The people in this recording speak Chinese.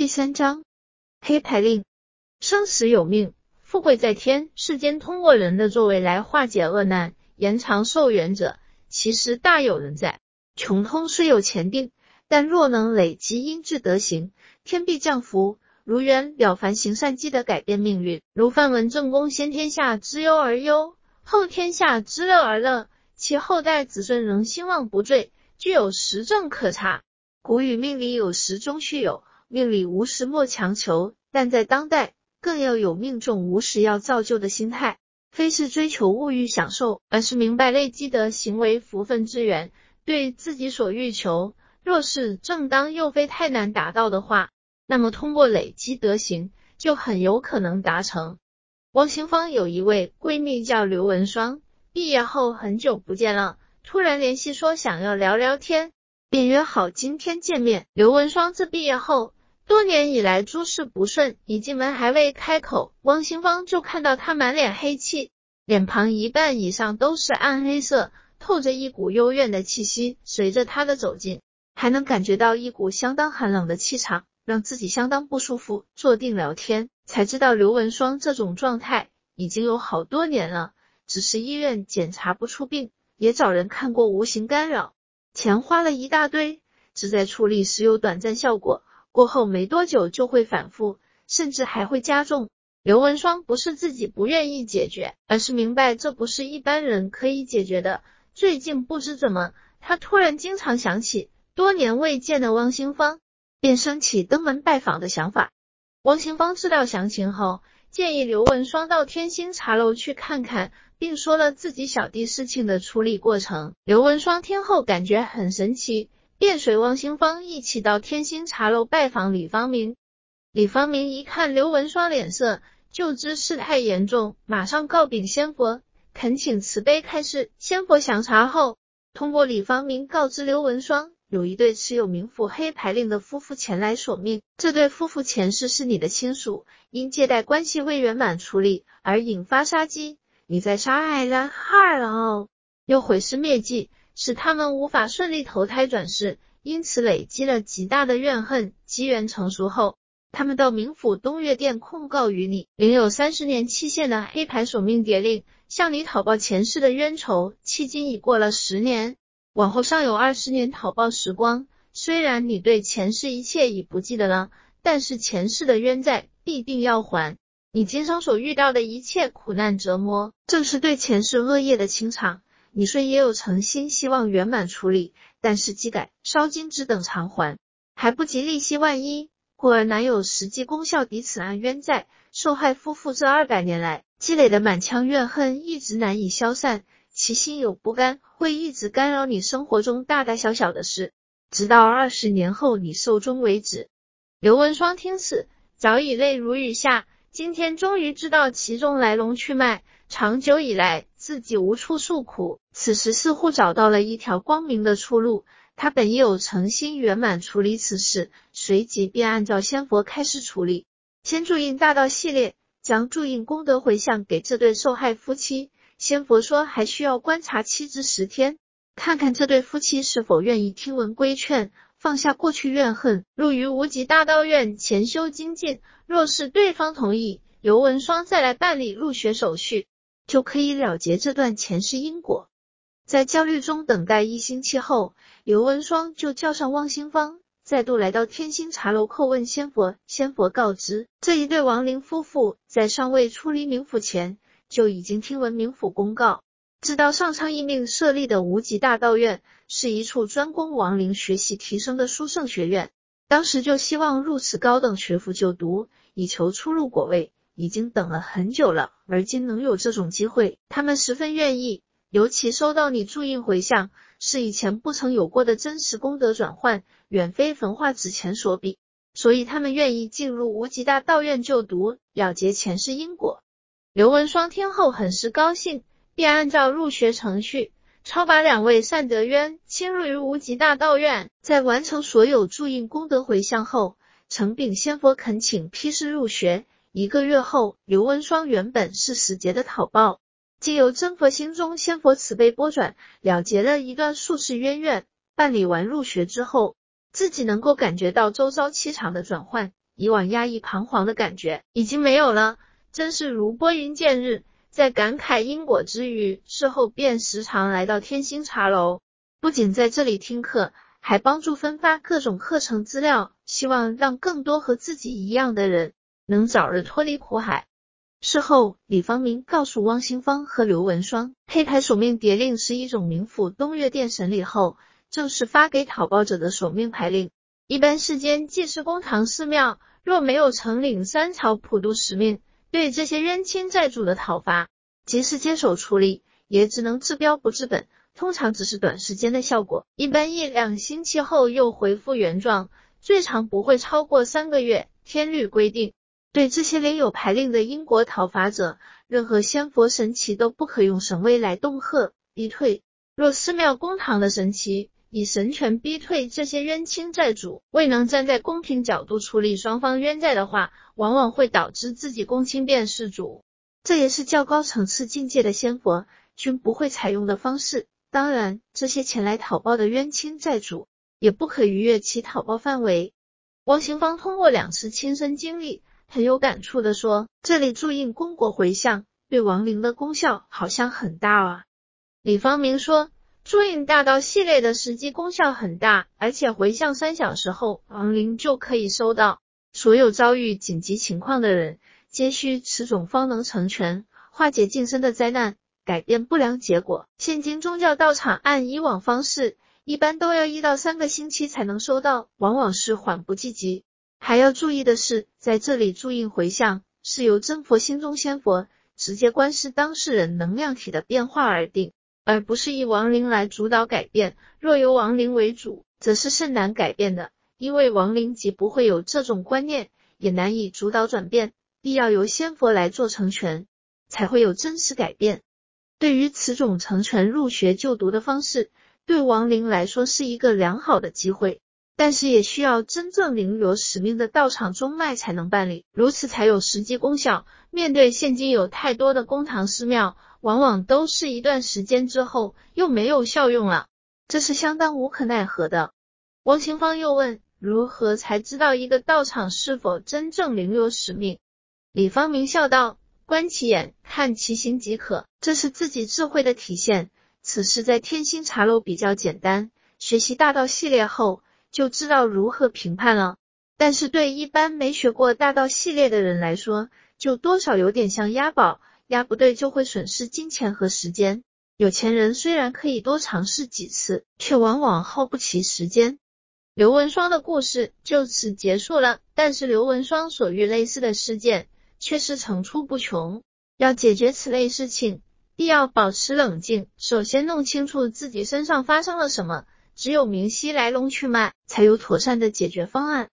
第三章黑牌令，生死有命，富贵在天。世间通过人的作为来化解厄难、延长寿元者，其实大有人在。穷通虽有前定，但若能累积阴智德行，天必降福，如愿了凡行善积德，改变命运。如范文正公先天下之忧而忧，后天下之乐而乐，其后代子孙仍兴旺不坠，具有实证可查。古语命里有时终须有。命里无时莫强求，但在当代更要有命中无时要造就的心态，非是追求物欲享受，而是明白累积的行为福分之源，对自己所欲求，若是正当又非太难达到的话，那么通过累积德行就很有可能达成。王行芳有一位闺蜜叫刘文双，毕业后很久不见了，突然联系说想要聊聊天，便约好今天见面。刘文双自毕业后。多年以来诸事不顺，一进门还未开口，汪兴芳就看到他满脸黑气，脸庞一半以上都是暗黑色，透着一股幽怨的气息。随着他的走近，还能感觉到一股相当寒冷的气场，让自己相当不舒服。坐定聊天，才知道刘文双这种状态已经有好多年了，只是医院检查不出病，也找人看过无形干扰，钱花了一大堆，只在处理时有短暂效果。过后没多久就会反复，甚至还会加重。刘文双不是自己不愿意解决，而是明白这不是一般人可以解决的。最近不知怎么，他突然经常想起多年未见的汪兴芳，便升起登门拜访的想法。汪兴芳知道详情后，建议刘文双到天星茶楼去看看，并说了自己小弟事情的处理过程。刘文双听后感觉很神奇。便随汪兴芳一起到天星茶楼拜访李方明。李方明一看刘文双脸色，就知事态严重，马上告禀仙佛，恳请慈悲开示。仙佛详查后，通过李方明告知刘文双，有一对持有冥府黑牌令的夫妇前来索命。这对夫妇前世是你的亲属，因借贷关系未圆满处理而引发杀机，你在杀害人害了后，又毁尸灭迹。使他们无法顺利投胎转世，因此累积了极大的怨恨。机缘成熟后，他们到冥府东岳殿控告于你，领有三十年期限的黑牌索命牒令，向你讨报前世的冤仇。迄今已过了十年，往后尚有二十年讨报时光。虽然你对前世一切已不记得了，但是前世的冤债必定要还。你今生所遇到的一切苦难折磨，正是对前世恶业的清偿。你虽也有诚心，希望圆满处理，但是机改烧金只等偿还，还不及利息万一，故而难有实际功效抵此案冤债。受害夫妇这二百年来积累的满腔怨恨一直难以消散，其心有不甘，会一直干扰你生活中大大小小的事，直到二十年后你寿终为止。刘文双听此，早已泪如雨下，今天终于知道其中来龙去脉。长久以来，自己无处诉苦，此时似乎找到了一条光明的出路。他本已有诚心圆满处理此事，随即便按照仙佛开始处理。先注印大道系列，将注印功德回向给这对受害夫妻。仙佛说还需要观察七至十天，看看这对夫妻是否愿意听闻规劝，放下过去怨恨，入于无极大道院潜修精进。若是对方同意，尤文双再来办理入学手续。就可以了结这段前世因果。在焦虑中等待一星期后，刘文双就叫上汪兴芳，再度来到天星茶楼叩问仙佛。仙佛告知，这一对亡灵夫妇在尚未出离冥府前，就已经听闻冥府公告，知道上苍一命设立的无极大道院是一处专供亡灵学习提升的殊胜学院，当时就希望入此高等学府就读，以求出入果位。已经等了很久了，而今能有这种机会，他们十分愿意。尤其收到你注印回向，是以前不曾有过的真实功德转换，远非焚化纸钱所比，所以他们愿意进入无极大道院就读，了结前世因果。刘文双听后很是高兴，便按照入学程序，超拔两位善德渊，侵入于无极大道院。在完成所有注印功德回向后，承禀仙佛恳请批示入学。一个月后，刘文双原本是死劫的讨报，经由真佛心中仙佛慈悲拨转，了结了一段数世冤怨。办理完入学之后，自己能够感觉到周遭气场的转换，以往压抑彷徨的感觉已经没有了，真是如拨云见日。在感慨因果之余，事后便时常来到天星茶楼，不仅在这里听课，还帮助分发各种课程资料，希望让更多和自己一样的人能早日脱离苦海。事后，李方明告诉汪新芳和刘文双，黑牌索命碟令是一种冥府东岳殿审理后正式发给讨报者的索命牌令。一般世间祭祀公堂寺庙，若没有承领三朝普渡使命。对这些冤亲债主的讨伐，及时接手处理，也只能治标不治本，通常只是短时间的效果，一般一两星期后又恢复原状，最长不会超过三个月。天律规定，对这些领有牌令的英国讨伐者，任何仙佛神奇都不可用神威来恫吓逼退。若寺庙公堂的神奇，以神权逼退这些冤亲债主，未能站在公平角度处理双方冤债的话，往往会导致自己公亲变事主。这也是较高层次境界的仙佛均不会采用的方式。当然，这些前来讨报的冤亲债主也不可逾越其讨报范围。王行芳通过两次亲身经历，很有感触的说：“这里注印功果回向，对亡灵的功效好像很大啊。”李方明说。注印大道系列的实际功效很大，而且回向三小时后，亡灵就可以收到。所有遭遇紧急情况的人，皆需此种方能成全，化解近身的灾难，改变不良结果。现今宗教道场按以往方式，一般都要一到三个星期才能收到，往往是缓不济急。还要注意的是，在这里注印回向，是由真佛心中仙佛直接观视当事人能量体的变化而定。而不是以亡灵来主导改变。若由亡灵为主，则是甚难改变的，因为亡灵既不会有这种观念，也难以主导转变，必要由仙佛来做成全，才会有真实改变。对于此种成全入学就读的方式，对亡灵来说是一个良好的机会。但是也需要真正领有使命的道场中脉才能办理，如此才有实际功效。面对现今有太多的公堂寺庙，往往都是一段时间之后又没有效用了，这是相当无可奈何的。王清芳又问：如何才知道一个道场是否真正领有使命？李方明笑道：观其眼，看其行即可，这是自己智慧的体现。此事在天星茶楼比较简单，学习大道系列后。就知道如何评判了。但是对一般没学过大道系列的人来说，就多少有点像押宝，押不对就会损失金钱和时间。有钱人虽然可以多尝试几次，却往往耗不起时间。刘文双的故事就此结束了，但是刘文双所遇类似的事件却是层出不穷。要解决此类事情，必要保持冷静，首先弄清楚自己身上发生了什么。只有明晰来龙去脉，才有妥善的解决方案。